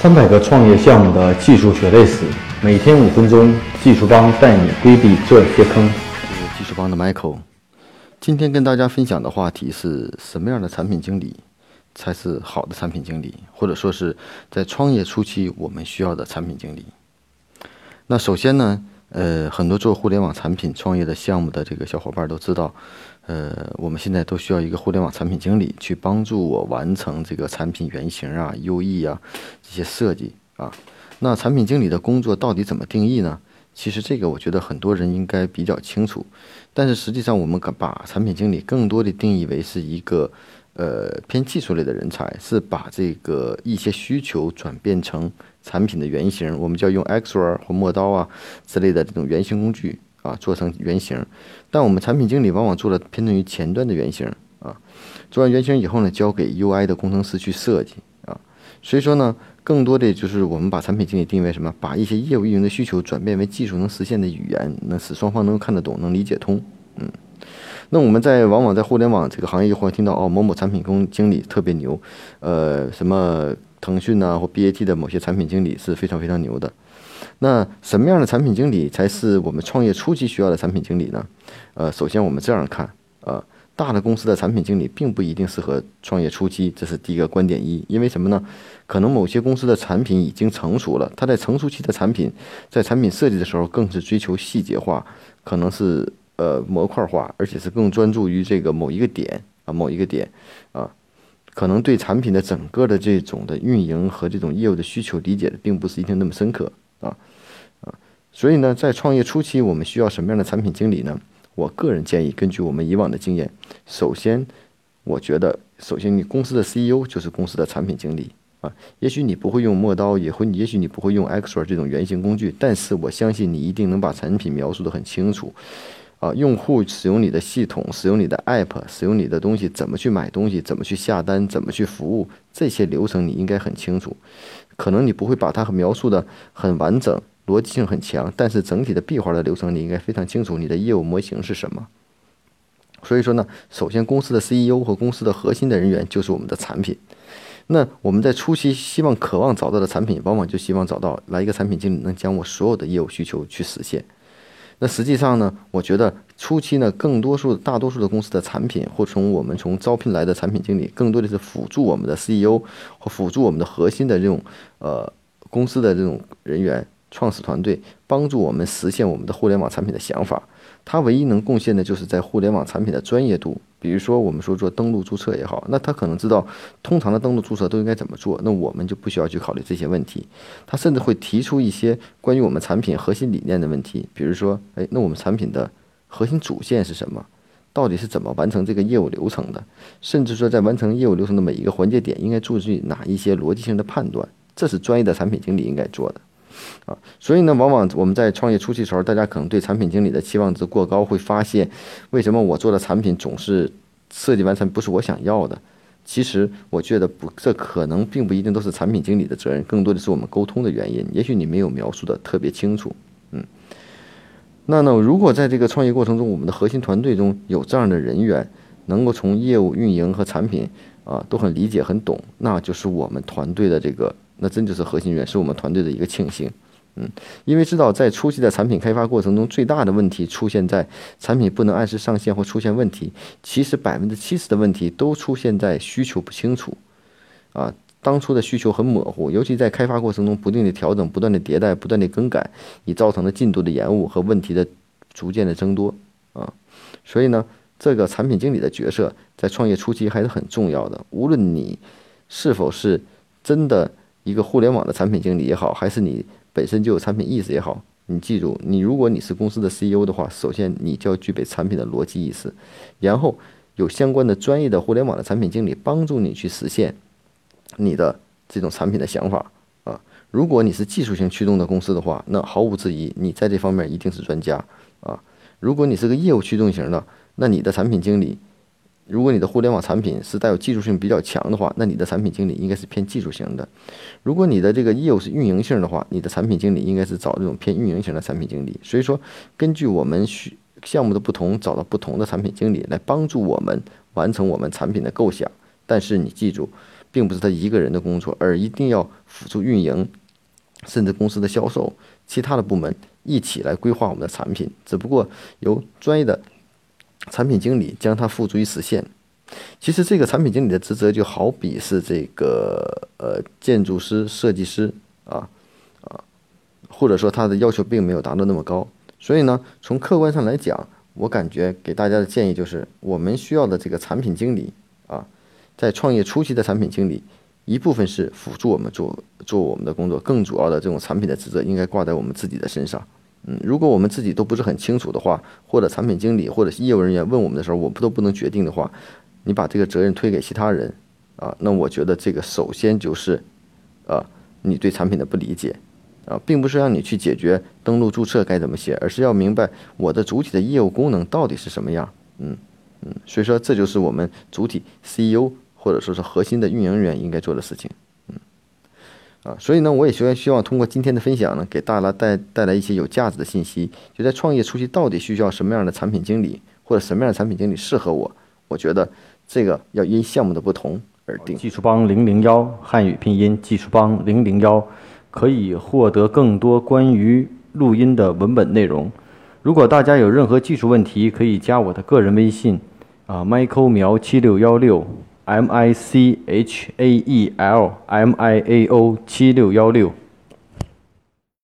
三百个创业项目的技术血泪史，每天五分钟，技术帮带你规避这些坑。是技术帮的 Michael，今天跟大家分享的话题是什么样的产品经理才是好的产品经理，或者说是在创业初期我们需要的产品经理。那首先呢，呃，很多做互联网产品创业的项目的这个小伙伴都知道。呃，我们现在都需要一个互联网产品经理去帮助我完成这个产品原型啊、UE 啊这些设计啊。那产品经理的工作到底怎么定义呢？其实这个我觉得很多人应该比较清楚，但是实际上我们把产品经理更多的定义为是一个呃偏技术类的人才，是把这个一些需求转变成产品的原型，我们叫用 x r 或磨刀啊之类的这种原型工具。啊，做成原型，但我们产品经理往往做的偏重于前端的原型啊。做完原型以后呢，交给 UI 的工程师去设计啊。所以说呢，更多的就是我们把产品经理定位什么，把一些业务运营的需求转变为技术能实现的语言，能使双方能看得懂，能理解通。嗯，那我们在往往在互联网这个行业会听到哦，某某产品工经理特别牛，呃，什么腾讯呐或 BAT 的某些产品经理是非常非常牛的。那什么样的产品经理才是我们创业初期需要的产品经理呢？呃，首先我们这样看，呃，大的公司的产品经理并不一定适合创业初期，这是第一个观点一。因为什么呢？可能某些公司的产品已经成熟了，它在成熟期的产品，在产品设计的时候更是追求细节化，可能是呃模块化，而且是更专注于这个某一个点啊，某一个点啊，可能对产品的整个的这种的运营和这种业务的需求理解的并不是一定那么深刻。啊，啊，所以呢，在创业初期，我们需要什么样的产品经理呢？我个人建议，根据我们以往的经验，首先，我觉得，首先你公司的 CEO 就是公司的产品经理啊。也许你不会用陌刀，也会，也许你不会用 Xor 这种原型工具，但是我相信你一定能把产品描述的很清楚。啊，用户使用你的系统，使用你的 App，使用你的东西，怎么去买东西，怎么去下单，怎么去服务，这些流程你应该很清楚。可能你不会把它描述的很完整，逻辑性很强，但是整体的闭环的流程你应该非常清楚。你的业务模型是什么？所以说呢，首先公司的 CEO 和公司的核心的人员就是我们的产品。那我们在初期希望、渴望找到的产品，往往就希望找到来一个产品经理，能将我所有的业务需求去实现。那实际上呢，我觉得初期呢，更多数、大多数的公司的产品，或从我们从招聘来的产品经理，更多的是辅助我们的 CEO 或辅助我们的核心的这种呃公司的这种人员、创始团队，帮助我们实现我们的互联网产品的想法。它唯一能贡献的就是在互联网产品的专业度。比如说，我们说做登录注册也好，那他可能知道通常的登录注册都应该怎么做，那我们就不需要去考虑这些问题。他甚至会提出一些关于我们产品核心理念的问题，比如说，哎，那我们产品的核心主线是什么？到底是怎么完成这个业务流程的？甚至说，在完成业务流程的每一个环节点，应该注意哪一些逻辑性的判断？这是专业的产品经理应该做的。啊，所以呢，往往我们在创业初期的时候，大家可能对产品经理的期望值过高，会发现为什么我做的产品总是设计完成不是我想要的？其实我觉得不，这可能并不一定都是产品经理的责任，更多的是我们沟通的原因。也许你没有描述的特别清楚，嗯。那呢，如果在这个创业过程中，我们的核心团队中有这样的人员，能够从业务运营和产品啊都很理解、很懂，那就是我们团队的这个。那真就是核心源，是我们团队的一个庆幸，嗯，因为知道在初期的产品开发过程中，最大的问题出现在产品不能按时上线或出现问题。其实百分之七十的问题都出现在需求不清楚，啊，当初的需求很模糊，尤其在开发过程中不定的调整、不断的迭代、不断的更改，以造成的进度的延误和问题的逐渐的增多，啊，所以呢，这个产品经理的角色在创业初期还是很重要的。无论你是否是真的。一个互联网的产品经理也好，还是你本身就有产品意识也好，你记住，你如果你是公司的 CEO 的话，首先你就要具备产品的逻辑意识，然后有相关的专业的互联网的产品经理帮助你去实现你的这种产品的想法啊。如果你是技术型驱动的公司的话，那毫无质疑，你在这方面一定是专家啊。如果你是个业务驱动型的，那你的产品经理。如果你的互联网产品是带有技术性比较强的话，那你的产品经理应该是偏技术型的；如果你的这个业务是运营性的话，你的产品经理应该是找这种偏运营型的产品经理。所以说，根据我们需项目的不同，找到不同的产品经理来帮助我们完成我们产品的构想。但是你记住，并不是他一个人的工作，而一定要辅助运营，甚至公司的销售、其他的部门一起来规划我们的产品。只不过由专业的产品经理将它付诸于实现。其实这个产品经理的职责就好比是这个呃建筑师、设计师啊啊，或者说他的要求并没有达到那么高。所以呢，从客观上来讲，我感觉给大家的建议就是，我们需要的这个产品经理啊，在创业初期的产品经理，一部分是辅助我们做做我们的工作，更主要的这种产品的职责应该挂在我们自己的身上。嗯，如果我们自己都不是很清楚的话，或者产品经理或者业务人员问我们的时候，我们都不能决定的话。你把这个责任推给其他人，啊，那我觉得这个首先就是，啊，你对产品的不理解，啊，并不是让你去解决登录注册该怎么写，而是要明白我的主体的业务功能到底是什么样，嗯嗯，所以说这就是我们主体 CEO 或者说是核心的运营人员应该做的事情，啊，所以呢，我也希望希望通过今天的分享呢，给大家带带来一些有价值的信息，就在创业初期到底需要什么样的产品经理，或者什么样的产品经理适合我，我觉得。这个要因项目的不同而定。技术帮零零幺汉语拼音技术帮零零幺，可以获得更多关于录音的文本内容。如果大家有任何技术问题，可以加我的个人微信啊，Michael 苗七六幺六 ，M I C H A E L M I A O 七六幺六。